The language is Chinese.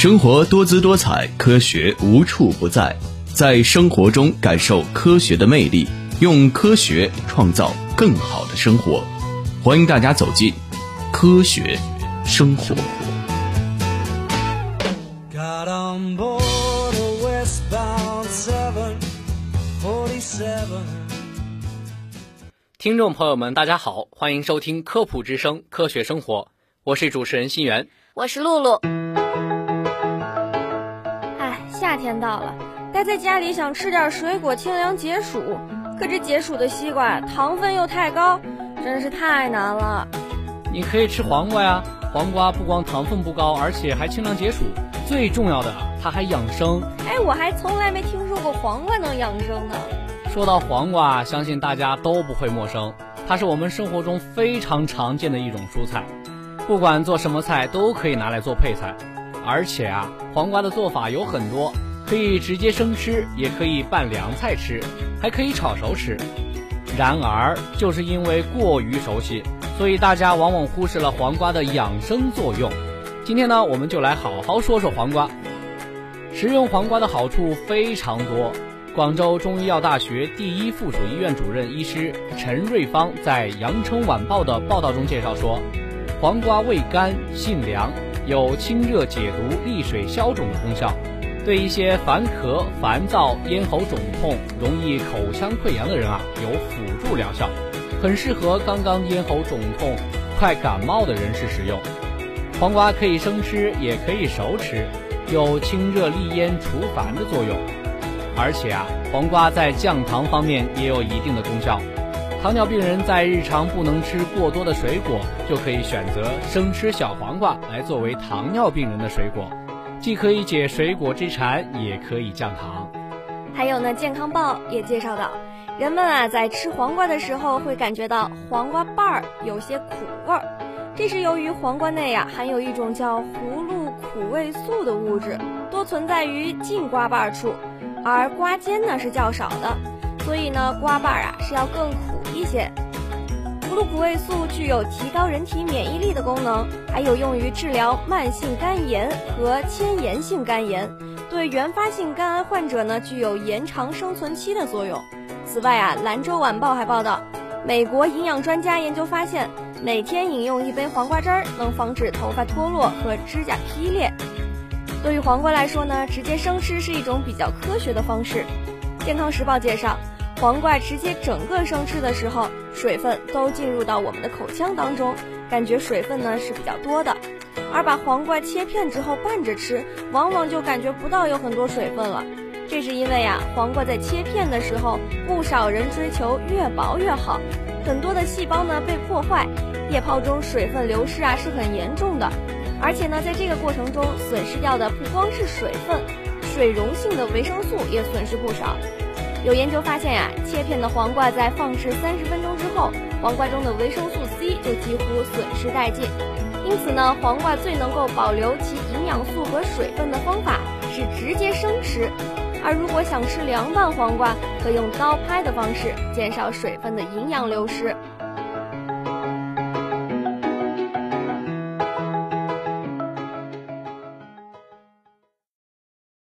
生活多姿多彩，科学无处不在，在生活中感受科学的魅力，用科学创造更好的生活。欢迎大家走进科学生活。听众朋友们，大家好，欢迎收听科普之声《科学生活》，我是主持人新源，我是露露。天到了，待在家里想吃点水果清凉解暑，可这解暑的西瓜糖分又太高，真是太难了。你可以吃黄瓜呀，黄瓜不光糖分不高，而且还清凉解暑，最重要的它还养生。哎，我还从来没听说过黄瓜能养生呢。说到黄瓜，相信大家都不会陌生，它是我们生活中非常常见的一种蔬菜，不管做什么菜都可以拿来做配菜。而且啊，黄瓜的做法有很多，可以直接生吃，也可以拌凉菜吃，还可以炒熟吃。然而，就是因为过于熟悉，所以大家往往忽视了黄瓜的养生作用。今天呢，我们就来好好说说黄瓜。食用黄瓜的好处非常多。广州中医药大学第一附属医院主任医师陈瑞芳在《羊城晚报》的报道中介绍说，黄瓜味甘性凉，有清热解毒、利水消肿的功效，对一些烦咳、烦躁、咽喉肿痛、容易口腔溃疡的人啊，有辅助疗效，很适合刚刚咽喉肿痛、快感冒的人士食用。黄瓜可以生吃，也可以熟吃，有清热利咽、除烦的作用。而且啊，黄瓜在降糖方面也有一定的功效。糖尿病人在日常不能吃过多的水果，就可以选择生吃小黄瓜来作为糖尿病人的水果，既可以解水果之馋，也可以降糖。还有呢，健康报也介绍到，人们啊在吃黄瓜的时候会感觉到黄瓜瓣儿有些苦味儿，这是由于黄瓜内啊含有一种叫葫芦苦味素的物质，多存在于近瓜瓣处。而瓜尖呢是较少的，所以呢瓜瓣啊是要更苦一些。葫芦苦味素具有提高人体免疫力的功能，还有用于治疗慢性肝炎和迁延性肝炎，对原发性肝癌患者呢具有延长生存期的作用。此外啊，兰州晚报还报道，美国营养专家研究发现，每天饮用一杯黄瓜汁儿能防止头发脱落和指甲劈裂。对于黄瓜来说呢，直接生吃是一种比较科学的方式。健康时报介绍，黄瓜直接整个生吃的时候，水分都进入到我们的口腔当中，感觉水分呢是比较多的；而把黄瓜切片之后拌着吃，往往就感觉不到有很多水分了。这是因为呀，黄瓜在切片的时候，不少人追求越薄越好，很多的细胞呢被破坏，液泡中水分流失啊是很严重的。而且呢，在这个过程中损失掉的不光是水分，水溶性的维生素也损失不少。有研究发现呀，切片的黄瓜在放置三十分钟之后，黄瓜中的维生素 C 就几乎损失殆尽。因此呢，黄瓜最能够保留其营养素和水分的方法是直接生吃。而如果想吃凉拌黄瓜，可用刀拍的方式，减少水分的营养流失。